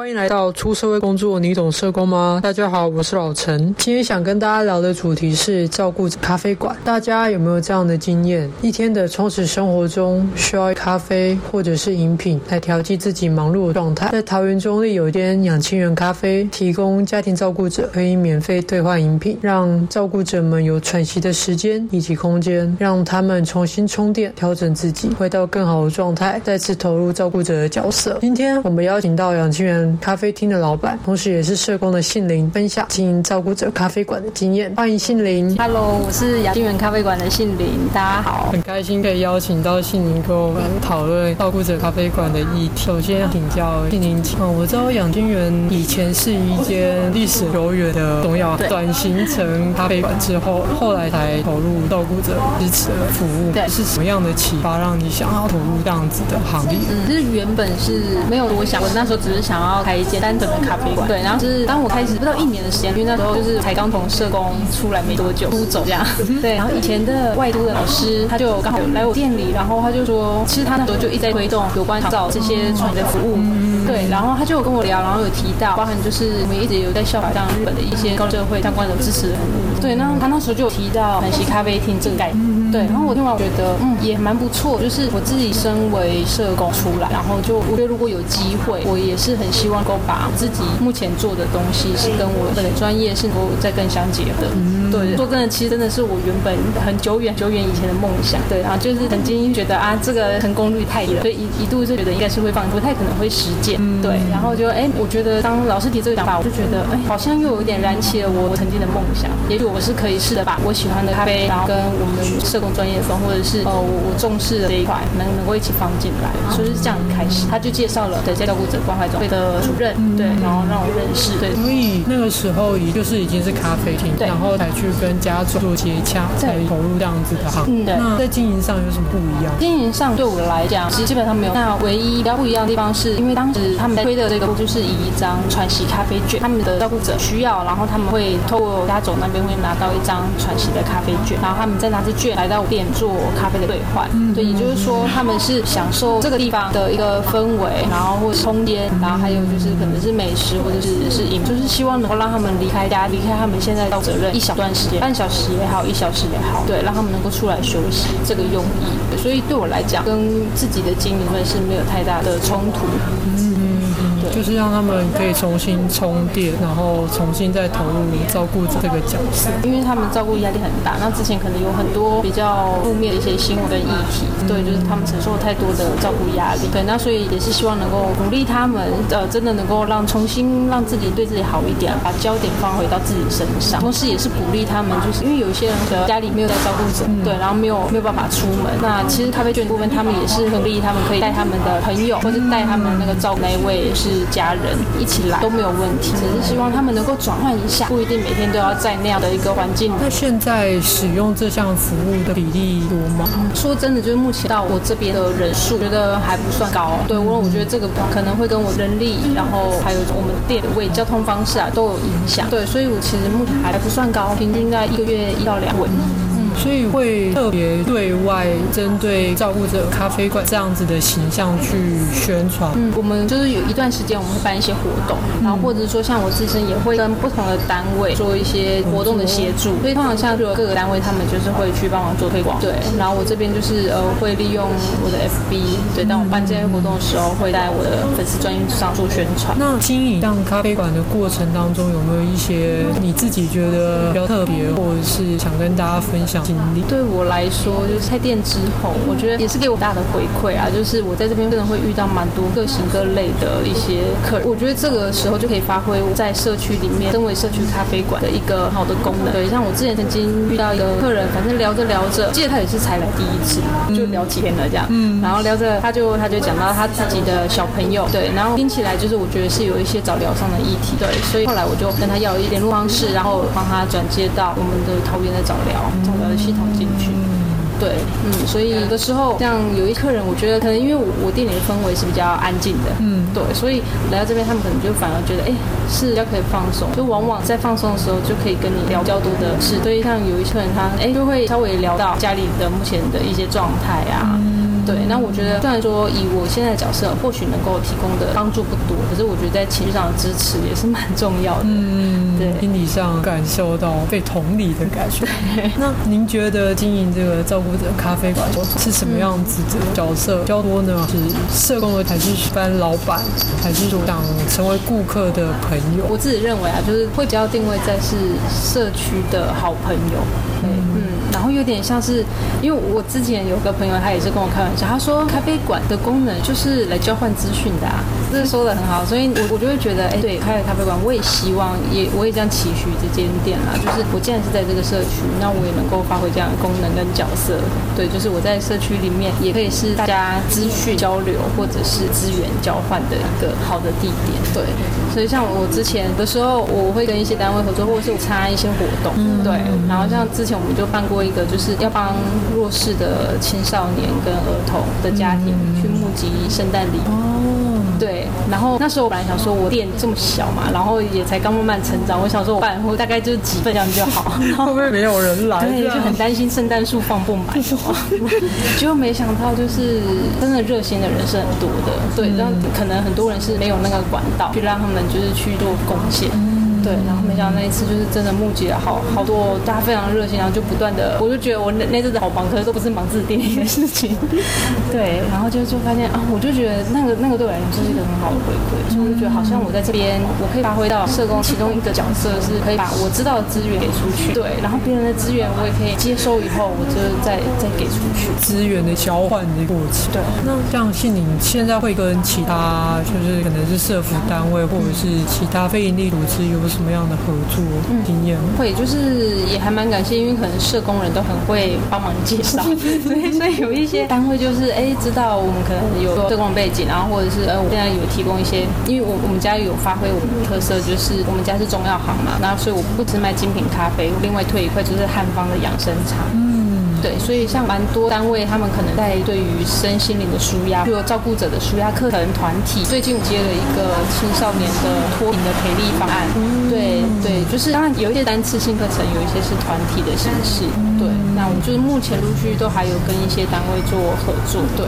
欢迎来到出社会工作，你懂社工吗？大家好，我是老陈。今天想跟大家聊的主题是照顾咖啡馆。大家有没有这样的经验？一天的充实生活中，需要咖啡或者是饮品来调剂自己忙碌的状态。在桃园中坜有一间养亲缘咖啡，提供家庭照顾者可以免费兑换饮品，让照顾者们有喘息的时间以及空间，让他们重新充电，调整自己，回到更好的状态，再次投入照顾者的角色。今天我们邀请到养亲缘咖啡厅的老板，同时也是社工的杏林，分享经营照顾者咖啡馆的经验。欢迎杏林。Hello，我是养金园咖啡馆的杏林，大家好。很开心可以邀请到杏林跟我们讨论照顾者咖啡馆的议题。首先请教杏伶，嗯，我知道养金园以前是一间历史悠远的中药，转型成咖啡馆之后，后来才投入照顾者支持的服务。对，是什么样的启发让你想要投入这样子的行业？嗯，其实原本是没有多想，我那时候只是想要开一间。单纯的咖啡馆，对，然后就是当我开始不到一年的时间，因为那时候就是才刚从社工出来没多久，出走这样，对，然后以前的外都的老师他就刚好来我店里，然后他就说，其实他那时候就一直在推动有关长照这些创业的服务，对，然后他就跟我聊，然后有提到，包含就是我们一直有在效仿像日本的一些高社会相关的支持服务，对，那他那时候就有提到喘息咖啡厅这个概念，对，然后我听完我觉得嗯也蛮不错，就是我自己身为社工出来，然后就我觉得如果有机会，我也是很希望够。把自己目前做的东西是跟我的专业是能够再更相结合对，说真的，其实真的是我原本很久远、久远以前的梦想。对，然后就是曾经觉得啊，这个成功率太低了，所以一一度就觉得应该是会放，不太可能会实践。嗯、对，然后就哎，我觉得当老师提这个想法，我就觉得哎，好像又有一点燃起了我曾经的梦想。也许我是可以试着把我喜欢的咖啡，然后跟我们社工专业风，或者是呃我我重视的这一块，能能够一起放进来。所以是这样开始，他就介绍了对照顾者关怀中会的主任。对，然后让我认识。对，所以那个时候也就是已经是咖啡厅，然后才去跟家族做接洽，才投入这样子的行业。对，那在经营上有什么不一样？经营上对我来讲，其实基本上没有。那唯一比较不一样的地方是，因为当时他们在推的这个就是以一张传奇咖啡券，他们的照顾者需要，然后他们会透过家总那边会拿到一张传奇的咖啡券，然后他们再拿着券来到店做咖啡的兑换。嗯，对，也就是说他们是享受这个地方的一个氛围，然后或是空间，然后还有就是可能是美食或者是是饮，就是希望能够让他们离开家，离开他们现在的责任一小段时间，半小时也好，一小时也好，对，让他们能够出来休息，这个用意。所以对我来讲，跟自己的经营是没有太大的冲突。就是让他们可以重新充电，然后重新再投入照顾者这个角色，因为他们照顾压力很大。那之前可能有很多比较负面的一些新闻跟议题，对，就是他们承受太多的照顾压力。对，那所以也是希望能够鼓励他们，呃，真的能够让重新让自己对自己好一点，把焦点放回到自己身上。同时也是鼓励他们，就是因为有一些人的家里没有在照顾者，对，然后没有没有办法出门。那其实咖啡券部分，他们也是很鼓励他们可以带他们的朋友，或者带他们那个照顾那一位是。家人一起来都没有问题，只是希望他们能够转换一下，不一定每天都要在那样的一个环境。那现在使用这项服务的比例多吗？说真的，就是目前到我这边的人数，觉得还不算高。对，我我觉得这个可能会跟我人力，然后还有我们店的位交通方式啊都有影响。对，所以我其实目前还不算高，平均在一个月一到两位。所以会特别对外针对照顾者咖啡馆这样子的形象去宣传。嗯，我们就是有一段时间我们会办一些活动，然后或者说像我自身也会跟不同的单位做一些活动的协助。所以通常像各个单位他们就是会去帮忙做推广。对，然后我这边就是呃会利用我的 FB，对，当我办这些活动的时候，会在我的粉丝专页上做宣传。那经营像咖啡馆的过程当中，有没有一些你自己觉得比较特别，或者是想跟大家分享？对我来说，就是开店之后，我觉得也是给我大的回馈啊。就是我在这边真的会遇到蛮多各型各类的一些客人，我觉得这个时候就可以发挥我在社区里面身为社区咖啡馆的一个好的功能。对，像我之前曾经遇到一个客人，反正聊着聊着，记得他也是才来第一次，就聊几天了这样。嗯。然后聊着，他就他就讲到他自己的小朋友，对，然后听起来就是我觉得是有一些早疗上的议题，对，所以后来我就跟他要一联络方式，然后帮他转接到我们的桃园的早疗早疗的系统。进去，对，嗯，所以有的时候像有一客人，我觉得可能因为我我店里的氛围是比较安静的，嗯，对，所以来到这边，他们可能就反而觉得，哎，是比较可以放松，就往往在放松的时候就可以跟你聊比较多的事。所以像有一客人他，哎，就会稍微聊到家里的目前的一些状态啊。嗯对，那我觉得虽然说以我现在的角色，或许能够提供的帮助不多，可是我觉得在情绪上的支持也是蛮重要的。嗯，对，心理上感受到被同理的感觉。那您觉得经营这个照顾者咖啡馆是什么样子的角色？较多呢？是社工的，还是一般老板，还是说想成为顾客的朋友？我自己认为啊，就是会比较定位在是社区的好朋友。嗯。然后有点像是，因为我之前有个朋友，他也是跟我开玩笑，他说咖啡馆的功能就是来交换资讯的啊，这是说的很好，所以我我就会觉得，哎，对，开了咖啡馆，我也希望，也我也这样期许这间店啦，就是我既然是在这个社区，那我也能够发挥这样的功能跟角色，对，就是我在社区里面也可以是大家资讯交流或者是资源交换的一个好的地点，对，所以像我之前的时候，我会跟一些单位合作，或者是我参加一些活动，对，然后像之前我们就办过。一个就是要帮弱势的青少年跟儿童的家庭去募集圣诞礼物。哦，对。然后那时候我本来想说，我店这么小嘛，然后也才刚慢慢成长，我想说我办我大概就是几份这样就好。会不会没有人来？对，就很担心圣诞树放不满。结果 没想到，就是真的热心的人是很多的。对，让可能很多人是没有那个管道去让他们就是去做贡献。对，然后没想到那一次就是真的募集了好好多，大家非常热心，然后就不断的，我就觉得我那那阵子好忙，可是都不是忙自己店里的事情。对，然后就就发现啊，我就觉得那个那个对我来说是一个很好的回馈，所以我就觉得好像我在这边，我可以发挥到社工其中一个角色，是可以把我知道的资源给出去。对，然后别人的资源我也可以接收以后，我就再再给出去。资源的交换的过程。对，那像杏林现在会跟其他就是可能是社服单位或者是其他非营利组织有。什么样的合作经验？嗯，会就是也还蛮感谢，因为可能社工人都很会帮忙介绍，所 以所以有一些单位就是哎，知道我们可能有社工背景，然后或者是呃，我现在有提供一些，因为我我们家有发挥我们的特色，就是我们家是中药行嘛，然后所以我不只卖精品咖啡，另外推一块就是汉方的养生茶。对，所以像蛮多单位，他们可能在对于身心灵的舒压，比如照顾者的舒压课程团体，最近我接了一个青少年的脱贫的培力方案。对对，就是当然有一些单次性课程，有一些是团体的形式。对，那我们就是目前陆续都还有跟一些单位做合作。对。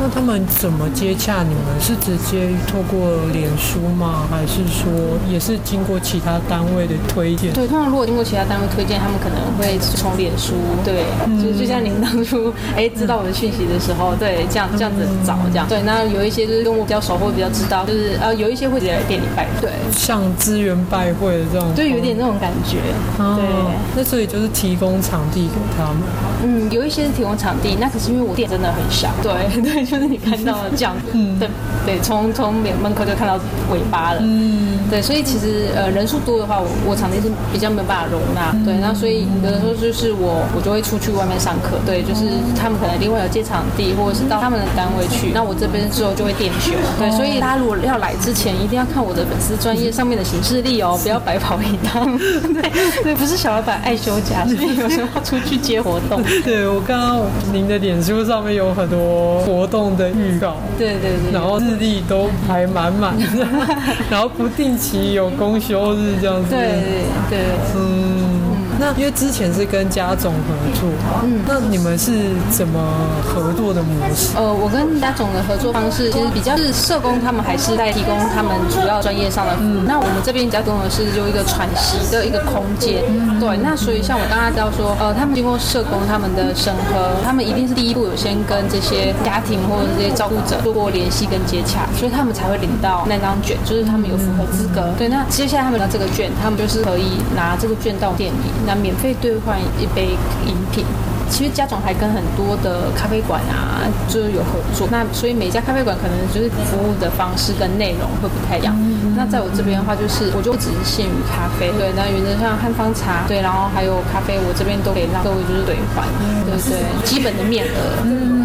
那他们怎么接洽你们？是直接透过脸书吗？还是说也是经过其他单位的推荐？对，通常如果经过其他单位推荐，他们可能会从脸书，对，嗯、就就像您当初哎知道我的讯息的时候，对，这样这样子找这样。对，那有一些就是跟我比较熟或比较知道，就是呃有一些会直接来店里拜，对，像资源拜会的这种，对，有点那种感觉。哦、对，那所以就是提供场地给他们。嗯，有一些是提供场地，那可是因为我店真的很小。对。对。就是你看到了这样，嗯、对对，从从门门口就看到尾巴了，嗯，对，所以其实呃人数多的话，我我场地是比较没有办法容纳，嗯、对，那所以有的时候就是我我就会出去外面上课，对，就是他们可能另外有借场地，或者是到他们的单位去，那我这边之后就会店休，对，所以大家如果要来之前，一定要看我的粉丝专业上面的行事历哦，不要白跑一趟，对对，不是小老板爱休假，所以有时候要出去接活动，对，我刚刚您的脸书上面有很多活动。的预告，对对对，然后日历都排满满的，然后不定期有公休日这样子，对对对，嗯。那因为之前是跟家总合作，嗯，那你们是怎么合作的模式？呃，我跟家总的合作方式其实比较是社工，他们还是在提供他们主要专业上的服务。嗯、那我们这边家总的是有一个喘息的一个空间，嗯、对。那所以像我刚刚知道说，呃，他们经过社工他们的审核，他们一定是第一步有先跟这些家庭或者这些照顾者做过联系跟接洽，所以他们才会领到那张卷，就是他们有符合资格。嗯、对，那接下来他们拿这个卷，他们就是可以拿这个卷到店里。那免费兑换一杯饮品，其实家长还跟很多的咖啡馆啊，就是有合作。那所以每家咖啡馆可能就是服务的方式跟内容会不太一样。嗯、那在我这边的话，就是我就不只是限于咖啡，对，那原则上汉方茶，对，然后还有咖啡，我这边都可以让各位就是兑换，嗯、对对，基本的面额。嗯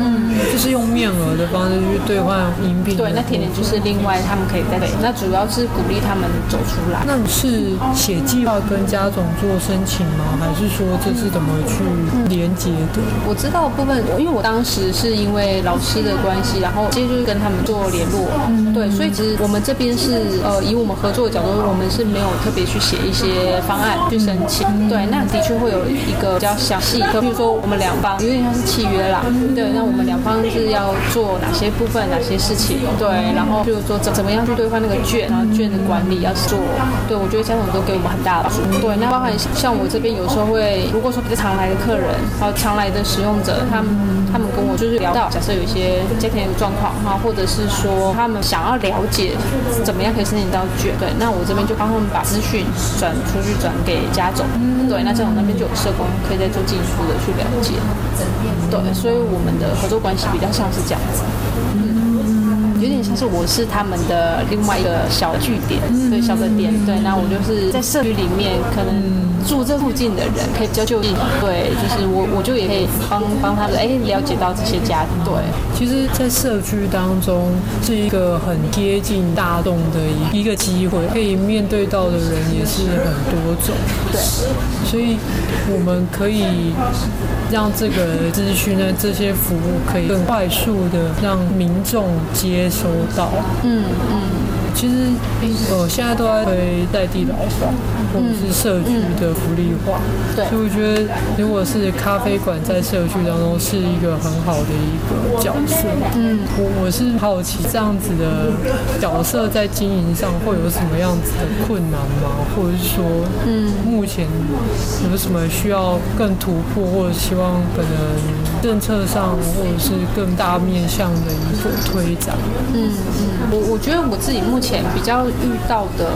就是用面额的方式去兑换饮品。对，那甜点就是另外他们可以再给。那主要是鼓励他们走出来。那你是写计划跟家总做申请吗？还是说这是怎么去连接的？我知道的部分，因为我当时是因为老师的关系，然后接着就是跟他们做联络，嗯、对，所以其实我们这边是呃，以我们合作的角度，我们是没有特别去写一些方案去申请，嗯、对，那的确会有一个比较详细的，比如说我们两方有点像是契约啦，对，那我们两方是要做哪些部分、哪些事情，对，然后就是说怎怎么样去兑换那个券，然后券的管理要做，对，我觉得家长都给我们很大的帮助，对，那包含像我这边有时候会，如果说比较常来的客人，还有常来的使用者，他们他们跟我就是聊到，假设有一些家庭状况哈，或者是说他们想要了解怎么样可以申请到卷，对，那我这边就帮他们把资讯转出去，转给家总，对，那家总那边就有社工可以再做进一步的去了解，对，所以我们的合作关系比较像是这样子。嗯点像是我是他们的另外一个小据点，对，小的点，对，那我就是在社区里面可能。住这附近的人可以比较就近，对，就是我我就也可以帮帮他们哎了解到这些家庭。对，其实，在社区当中是一个很贴近大众的一一个机会，可以面对到的人也是很多种。对，所以我们可以让这个资讯呢，这些服务可以更快速的让民众接收到。嗯嗯。其实，呃，现在都在推在地老化，或者是社区的福利化。所以我觉得，如果是咖啡馆在社区当中是一个很好的一个角色。嗯，我我是好奇这样子的角色在经营上会有什么样子的困难吗？或者是说，嗯，目前有什么需要更突破，或者希望可能政策上或者是更大面向的一个推展？嗯嗯，我我觉得我自己目前。比较遇到的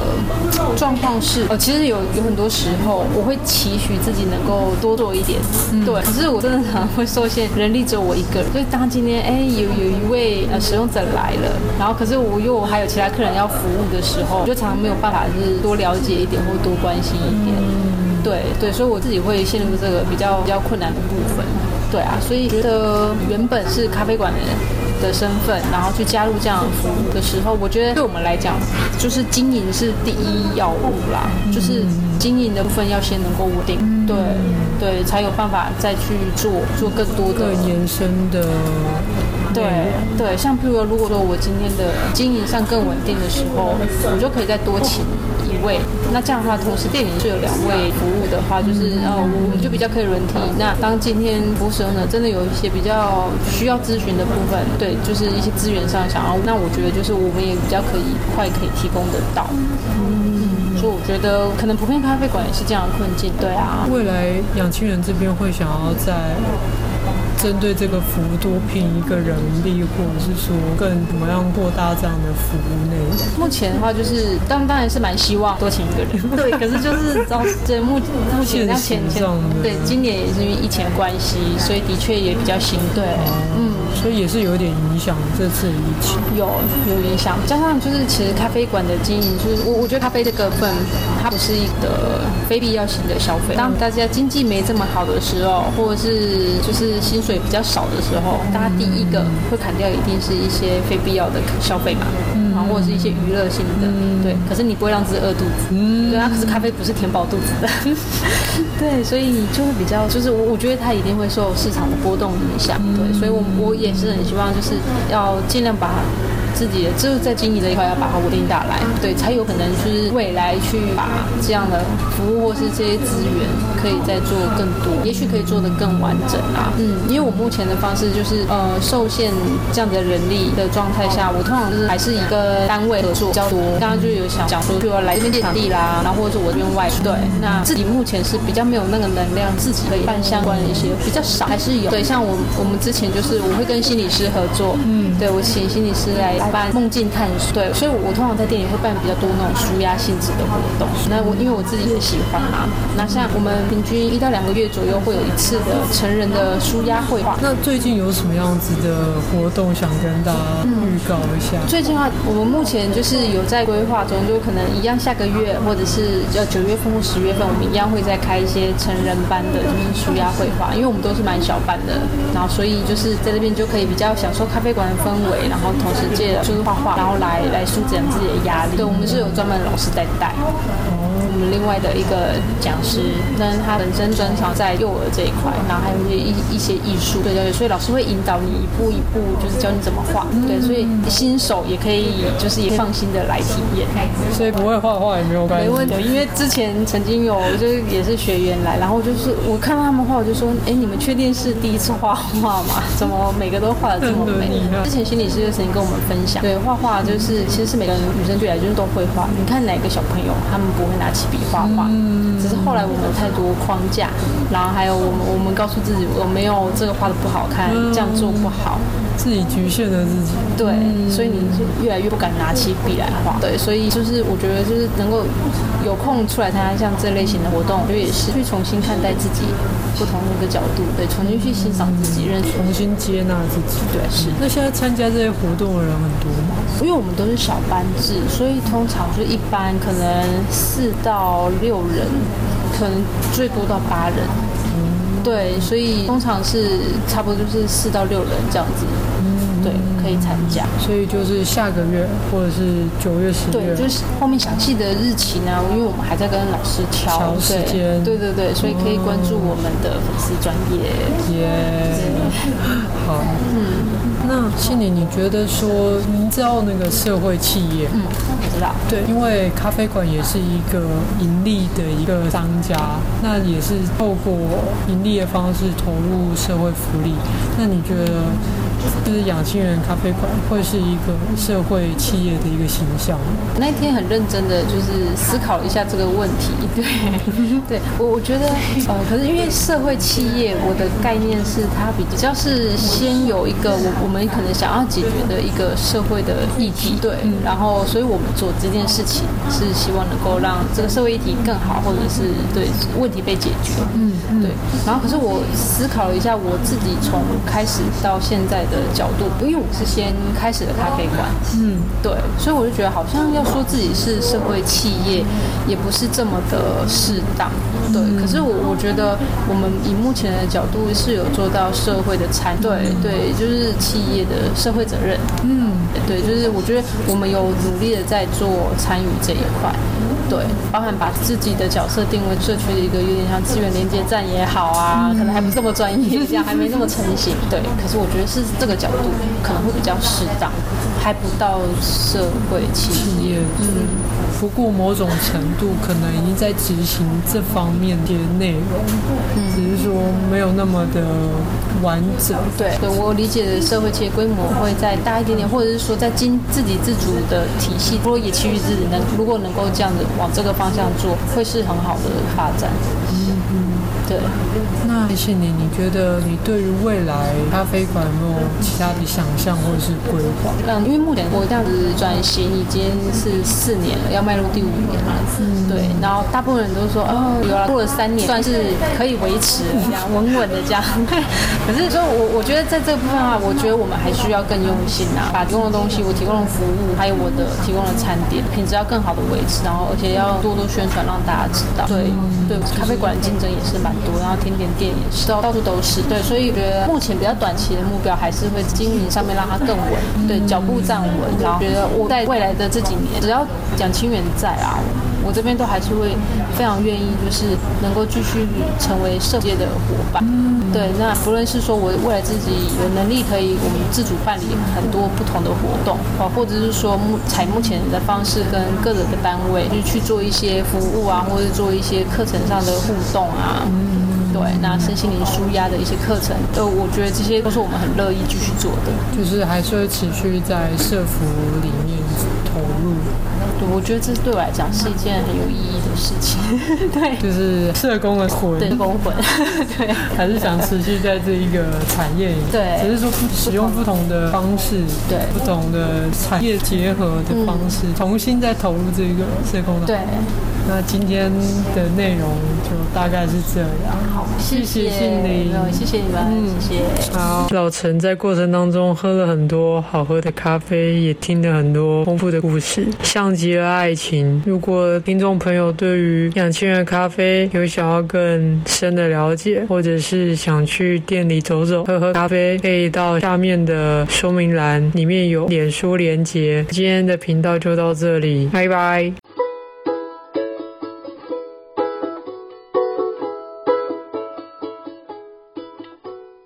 状况是，呃，其实有有很多时候，我会期许自己能够多做一点，嗯、对。可是我真的常常会受限，人力只有我一个人。所以当今天，哎，有有一位呃使用者来了，然后可是我又还有其他客人要服务的时候，我就常常没有办法，就是多了解一点或多关心一点。嗯、对对，所以我自己会陷入这个比较比较困难的部分。对啊，所以觉得原本是咖啡馆的人。的身份，然后去加入这样的服务的时候，我觉得对我们来讲，就是经营是第一要务啦，就是经营的部分要先能够稳定，对对，才有办法再去做做更多的延伸的，对对，像譬如说，如果说我今天的经营上更稳定的时候，我就可以再多请。一位，那这样的话，同时店里是有两位服务的话，就是呃，我们就比较可以轮替。那当今天服务使用者真的有一些比较需要咨询的部分，对，就是一些资源上想要，那我觉得就是我们也比较可以快可以提供得到。嗯，所以我觉得可能普遍咖啡馆也是这样的困境。对啊，未来养青人这边会想要在。针对这个服务多聘一个人力，或者是说更怎么样扩大这样的服务内容？目前的话，就是当当然是蛮希望多请一个人，对。可是就是招这目目前这样前前对，今年也是因为疫情的关系，所以的确也比较辛苦。对，嗯。所以也是有点影响这次疫情，有有影响，加上就是其实咖啡馆的经营，就是我我觉得咖啡这个份，它不是一个非必要性的消费。当大家经济没这么好的时候，或者是就是薪水比较少的时候，大家第一个会砍掉一定是一些非必要的消费嘛，嗯，或者是一些娱乐性的，嗯、对。可是你不会让自己饿肚子，嗯，对啊。可是咖啡不是填饱肚子的，对，所以就会比较，就是我我觉得它一定会受市场的波动影响，对。所以我我。也是很希望，就是要尽量把。自己的就是在经营这一块要把它稳定下来，对，才有可能就是未来去把这样的服务或是这些资源可以再做更多，也许可以做得更完整啊。嗯，因为我目前的方式就是呃受限这样的人力的状态下，我通常就是还是一个单位合作比较多。刚刚就有想讲说，就要来这边借场地啦，然后或者是我这边外。对，那自己目前是比较没有那个能量，自己可以办相关的一些比较少，还是有。对，像我我们之前就是我会跟心理师合作，嗯，对我请心理师来。办梦境探索，对，所以我，我通常在店里会办比较多那种舒压性质的活动。那我因为我自己也喜欢嘛，那像我们平均一到两个月左右会有一次的成人的舒压绘画。那最近有什么样子的活动想跟大家预告一下？最近的话，我们目前就是有在规划中，就可能一样下个月或者是要九月份或十月份，我们一样会再开一些成人班的，就是舒压绘画。因为我们都是蛮小班的，然后所以就是在这边就可以比较享受咖啡馆的氛围，然后同时借。就是画画，然后来来舒展自己的压力。对，我们是有专门老师在带。我们另外的一个讲师，那他本身专长在幼儿这一块，然后还有一些一一些艺术，对对对，所以老师会引导你一步一步，就是教你怎么画，对，所以新手也可以就是也放心的来体验，所以不会画画也没有关系，没问题，因为之前曾经有就是也是学员来，然后就是我看到他们画，我就说，哎，你们确定是第一次画画吗？怎么每个都画的这么美？之前心理师就曾经跟我们分享，对，画画就是其实是每个人女生对来就是都会画，你看哪个小朋友他们不会拿起笔画画，只是后来我们太多框架，然后还有我们我们告诉自己我没有这个画的不好看，这样做不好。自己局限了自己，对，所以你就越来越不敢拿起笔来画，对，所以就是我觉得就是能够有空出来参加像这类型的活动，我觉得也是去重新看待自己不同的一个角度，对，重新去欣赏自己，认重新接纳自己，对，是。那现在参加这些活动的人很多吗？因为我们都是小班制，所以通常就一般可能四到六人，可能最多到八人。对，所以通常是差不多就是四到六人这样子，对，可以参加。所以就是下个月或者是九月、十月，对，就是后面详细的日期呢，因为我们还在跟老师敲时间，对对对，所以可以关注我们的粉丝专业。耶，好，嗯。那心里你觉得说，您知道那个社会企业？嗯，我知道。对，因为咖啡馆也是一个盈利的一个商家，那也是透过盈利的方式投入社会福利。那你觉得？就是养心人咖啡馆会是一个社会企业的一个形象。那一天很认真的就是思考了一下这个问题。对，对我我觉得呃，可是因为社会企业，我的概念是它比较是先有一个我我们可能想要解决的一个社会的议题。对，然后所以我们做这件事情是希望能够让这个社会议题更好，或者是对问题被解决。嗯，对。然后可是我思考了一下，我自己从开始到现在的角度，因为我是先开始的咖啡馆，嗯，对，所以我就觉得好像要说自己是社会企业，也不是这么的适当，对。可是我我觉得我们以目前的角度是有做到社会的参与，对对，就是企业的社会责任，嗯，对，就是我觉得我们有努力的在做参与这一块。对，包含把自己的角色定位社区的一个有点像资源连接站也好啊，可能还不是这么专业，这样还没那么成型。对，可是我觉得是这个角度可能会比较适当，还不到社会企业。嗯。不过某种程度可能已经在执行这方面的内容，嗯，只是说没有那么的完整。对，对我理解的社会企业规模会再大一点点，或者是说在经自给自足的体系，如果也其余自己能如果能够这样子往这个方向做，会是很好的发展。对，那谢谢你。你觉得你对于未来咖啡馆有没有其他的想象或者是规划？嗯，因为目前我这样子转型已经是四年了，要迈入第五年了。嗯，对。然后大部分人都说，哦，有了过了三年，算是可以维持这样稳稳的这样。可是说我我觉得在这个部分的话，我觉得我们还需要更用心啊，把提供的东西，我提供的服务，还有我的提供的餐点品质要更好的维持，然后而且要多多宣传，让大家知道。对对，咖啡馆的竞争也是蛮。多，然后甜点店也是，到到处都是，对，所以觉得目前比较短期的目标还是会经营上面让它更稳，对，脚步站稳，然后觉得我在未来的这几年，只要蒋清源在啊，我这边都还是会非常愿意，就是能够继续成为社界的伙伴，对，那不论是说我未来自己有能力可以我们自主办理很多不同的活动，啊，或者是说目采目前的方式跟各个的单位就去做一些服务啊，或者做一些课程上的互动啊。对，那身心灵舒压的一些课程，呃，我觉得这些都是我们很乐意继续做的，就是还是会持续在社服里面投入。对，我觉得这对我来讲是一件很有意义的事情。对，就是社工的魂，社工魂，对，还是想持续在这一个产业里。对，只是说不使用不同的方式，对，不同的产业结合的方式，重新再投入这个社工的。对。那今天的内容就大概是这样。好，谢谢心灵，谢谢你们，嗯，谢谢。好，老陈在过程当中喝了很多好喝的咖啡，也听了很多丰富的故事，像极了爱情。如果听众朋友对于养千元咖啡有想要更深的了解，或者是想去店里走走喝喝咖啡，可以到下面的说明栏里面有脸书连结。今天的频道就到这里，拜拜。